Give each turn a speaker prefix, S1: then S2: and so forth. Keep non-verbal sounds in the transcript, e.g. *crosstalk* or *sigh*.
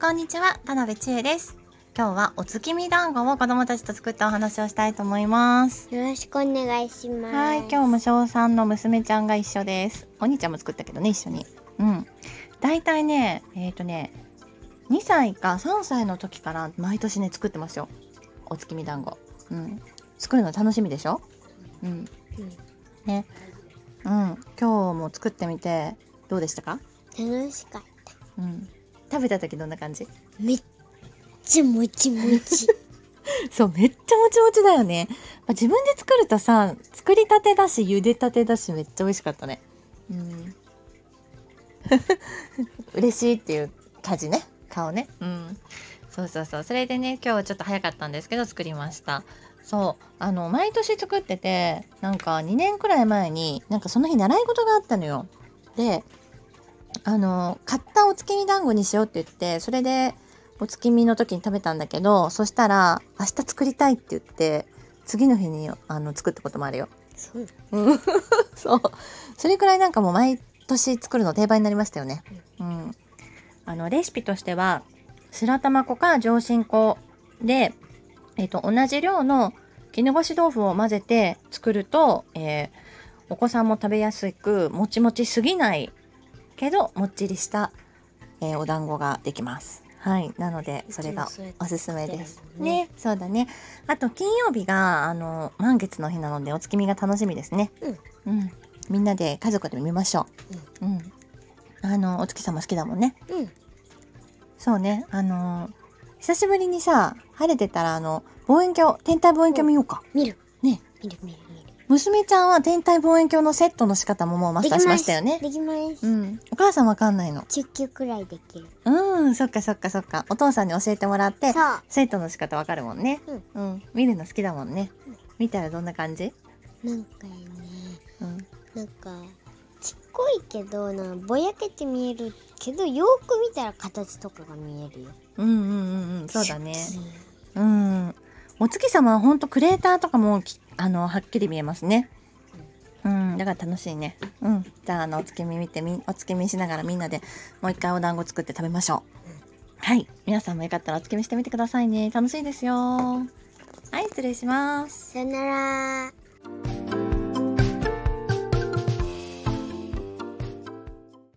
S1: こんにちは田辺千恵です。今日はお月見団子を子供たちと作ったお話をしたいと思います。
S2: よろしくお願いします。
S1: はい今日も小3の娘ちゃんが一緒です。お兄ちゃんも作ったけどね一緒に。うん。だいたいねえっ、とね2歳か3歳の時から毎年ね作ってますよ。お月見団子。うん。作るの楽しみでしょ？うん。
S2: うん。
S1: ね。うん。今日も作ってみてどうでしたか？
S2: 楽しかっ
S1: うん食べた時どんな感じ？
S2: た。めっちゃもちもち。*laughs*
S1: そうめっちゃもちもちだよね、まあ、自分で作るとさ作りたてだし茹でたてだしめっちゃ美味しかったね。うん。*laughs* 嬉しいっていう感じね。顔ね。うん。そうそうそう。それでね今日はちょっと早かったんですけど作りました。そう。あの毎年作っててなんか2年くらい前になんかその日習い事があったのよ。であの買ったお月見団子にしようって言ってそれでお月見の時に食べたんだけどそしたら明日作りたいって言って次の日にあの作ったこともあるよ。
S2: そう。
S1: うん *laughs* そうそれくらいなんかもう毎年作るの定番になりましたよね。うん、あのレシピとしては白玉粉か上新粉で、えっと同じ量の絹ごし豆腐を混ぜて作ると、えーお子さんも食べやすくもちもちすぎないけどもっちりした、えーお団子ができます。はい、なのでそれがおすすめです。ね
S2: ね。
S1: そうだね。あと金曜日があの満月の日なのでお月見が楽しみですね。うん。みんなで家族で見ましょう。うん。あのお月様好きだもんね。
S2: うん。
S1: そうね。あの久しぶりにさ晴れてたらあの望遠鏡天体望遠鏡見ようか。
S2: 見る。
S1: ね。
S2: 見る見る。
S1: 娘ちゃんは天体望遠鏡のセットの仕方ももうマスターしましたよね。
S2: できます。
S1: うん。お母さんわかんないの
S2: ？10球くらいできる。
S1: うん。そっかそっかそっか。お父さんに教えてもらって。セットの仕方わかるもんね。うん。見るの好きだもんね。見たらどんな感じ？
S2: なんかね、
S1: うん。
S2: なんか、ちっこいけどな、ぼやけて見えるけど、よーく見たら形とかが見えるよ。
S1: うんうんうんうん。そうだね。うん。お月様はほんとクレーターとかもきあのはっきり見えますね。うん、だから楽しいね。うん。じゃあ、あの、お月見見てみ、お月見しながらみんなでもう一回お団子作って食べましょう。はい。皆さんもよかったらお月見してみてくださいね。楽しいですよ。はい、失礼します。
S2: さよなら。